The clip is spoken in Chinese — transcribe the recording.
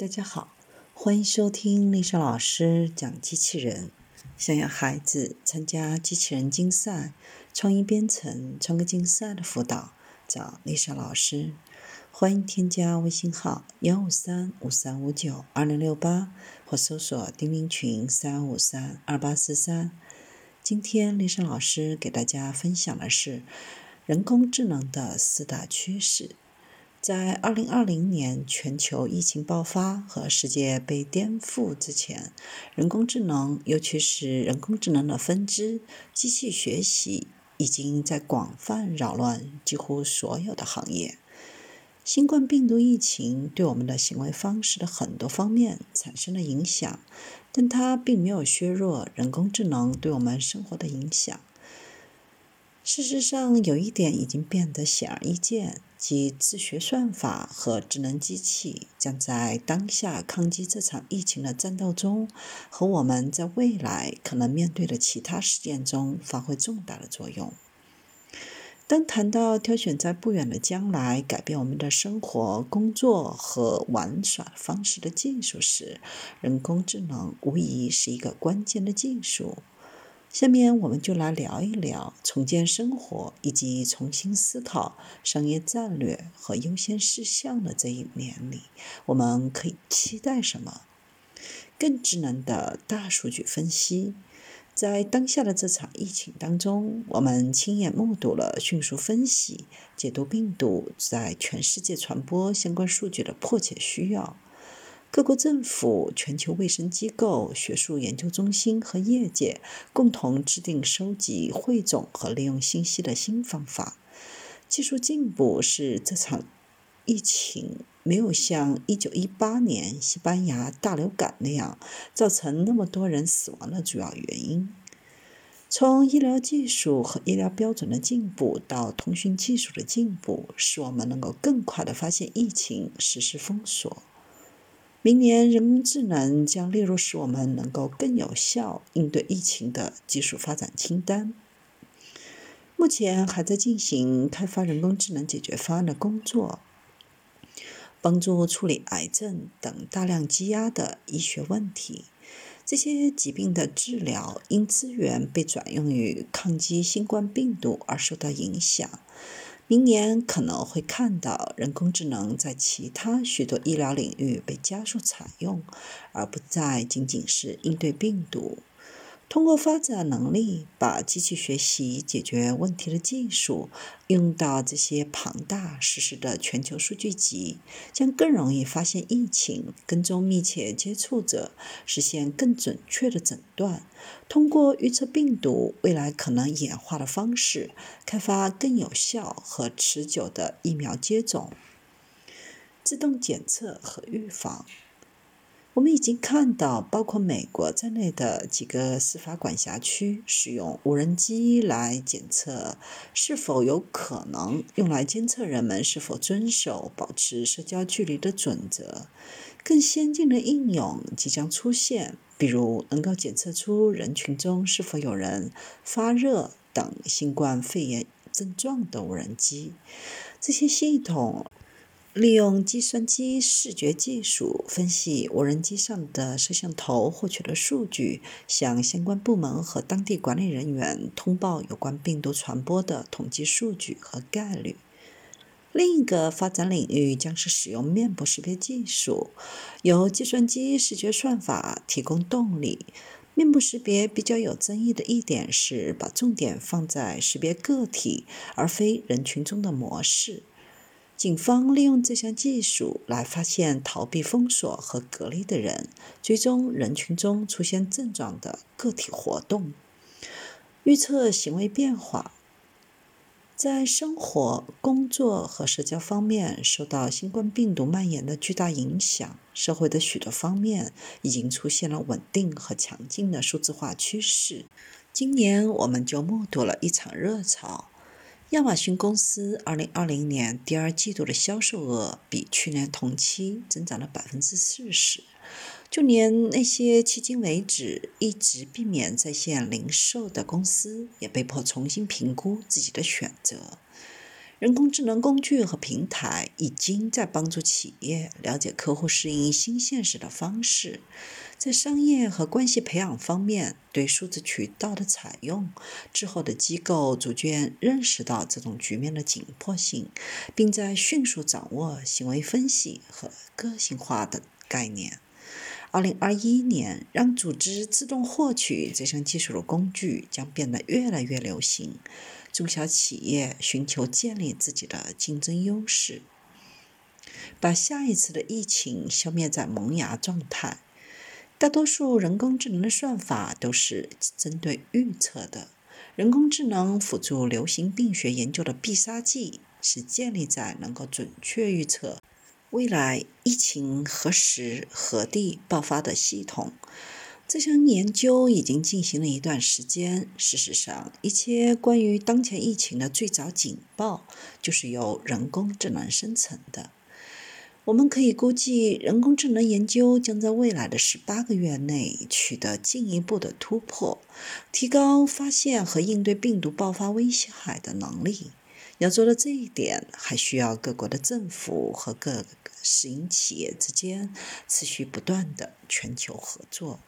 大家好，欢迎收听丽莎老师讲机器人。想要孩子参加机器人竞赛、创意编程、创客竞赛的辅导，找丽莎老师。欢迎添加微信号幺五三五三五九二零六八，或搜索钉钉群三五三二八四三。今天丽莎老师给大家分享的是人工智能的四大趋势。在二零二零年全球疫情爆发和世界被颠覆之前，人工智能，尤其是人工智能的分支——机器学习，已经在广泛扰乱几乎所有的行业。新冠病毒疫情对我们的行为方式的很多方面产生了影响，但它并没有削弱人工智能对我们生活的影响。事实上，有一点已经变得显而易见。即自学算法和智能机器将在当下抗击这场疫情的战斗中，和我们在未来可能面对的其他事件中发挥重大的作用。当谈到挑选在不远的将来改变我们的生活、工作和玩耍方式的技术时，人工智能无疑是一个关键的技术。下面我们就来聊一聊重建生活以及重新思考商业战略和优先事项的这一年里，我们可以期待什么？更智能的大数据分析，在当下的这场疫情当中，我们亲眼目睹了迅速分析、解读病毒在全世界传播相关数据的迫切需要。各国政府、全球卫生机构、学术研究中心和业界共同制定收集、汇总和利用信息的新方法。技术进步是这场疫情没有像1918年西班牙大流感那样造成那么多人死亡的主要原因。从医疗技术和医疗标准的进步到通讯技术的进步，使我们能够更快地发现疫情、实施封锁。明年，人工智能将列入使我们能够更有效应对疫情的技术发展清单。目前还在进行开发人工智能解决方案的工作，帮助处理癌症等大量积压的医学问题。这些疾病的治疗因资源被转用于抗击新冠病毒而受到影响。明年可能会看到人工智能在其他许多医疗领域被加速采用，而不再仅仅是应对病毒。通过发展能力，把机器学习解决问题的技术用到这些庞大实时的全球数据集，将更容易发现疫情、跟踪密切接触者，实现更准确的诊断。通过预测病毒未来可能演化的方式，开发更有效和持久的疫苗接种、自动检测和预防。我们已经看到，包括美国在内的几个司法管辖区使用无人机来检测是否有可能用来监测人们是否遵守保持社交距离的准则。更先进的应用即将出现，比如能够检测出人群中是否有人发热等新冠肺炎症状的无人机。这些系统。利用计算机视觉技术分析无人机上的摄像头获取的数据，向相关部门和当地管理人员通报有关病毒传播的统计数据和概率。另一个发展领域将是使用面部识别技术，由计算机视觉算法提供动力。面部识别比较有争议的一点是，把重点放在识别个体而非人群中的模式。警方利用这项技术来发现逃避封锁和隔离的人，追踪人群中出现症状的个体活动，预测行为变化。在生活、工作和社交方面受到新冠病毒蔓延的巨大影响，社会的许多方面已经出现了稳定和强劲的数字化趋势。今年我们就目睹了一场热潮。亚马逊公司2020年第二季度的销售额比去年同期增长了百分之四十，就连那些迄今为止一直避免在线零售的公司，也被迫重新评估自己的选择。人工智能工具和平台已经在帮助企业了解客户适应新现实的方式，在商业和关系培养方面对数字渠道的采用。之后的机构逐渐认识到这种局面的紧迫性，并在迅速掌握行为分析和个性化的概念。二零二一年，让组织自动获取这项技术的工具将变得越来越流行。中小企业寻求建立自己的竞争优势，把下一次的疫情消灭在萌芽状态。大多数人工智能的算法都是针对预测的。人工智能辅助流行病学研究的必杀技是建立在能够准确预测。未来疫情何时何地爆发的系统，这项研究已经进行了一段时间。事实上，一切关于当前疫情的最早警报就是由人工智能生成的。我们可以估计，人工智能研究将在未来的十八个月内取得进一步的突破，提高发现和应对病毒爆发威胁的能力。要做到这一点，还需要各国的政府和各个私营企业之间持续不断的全球合作。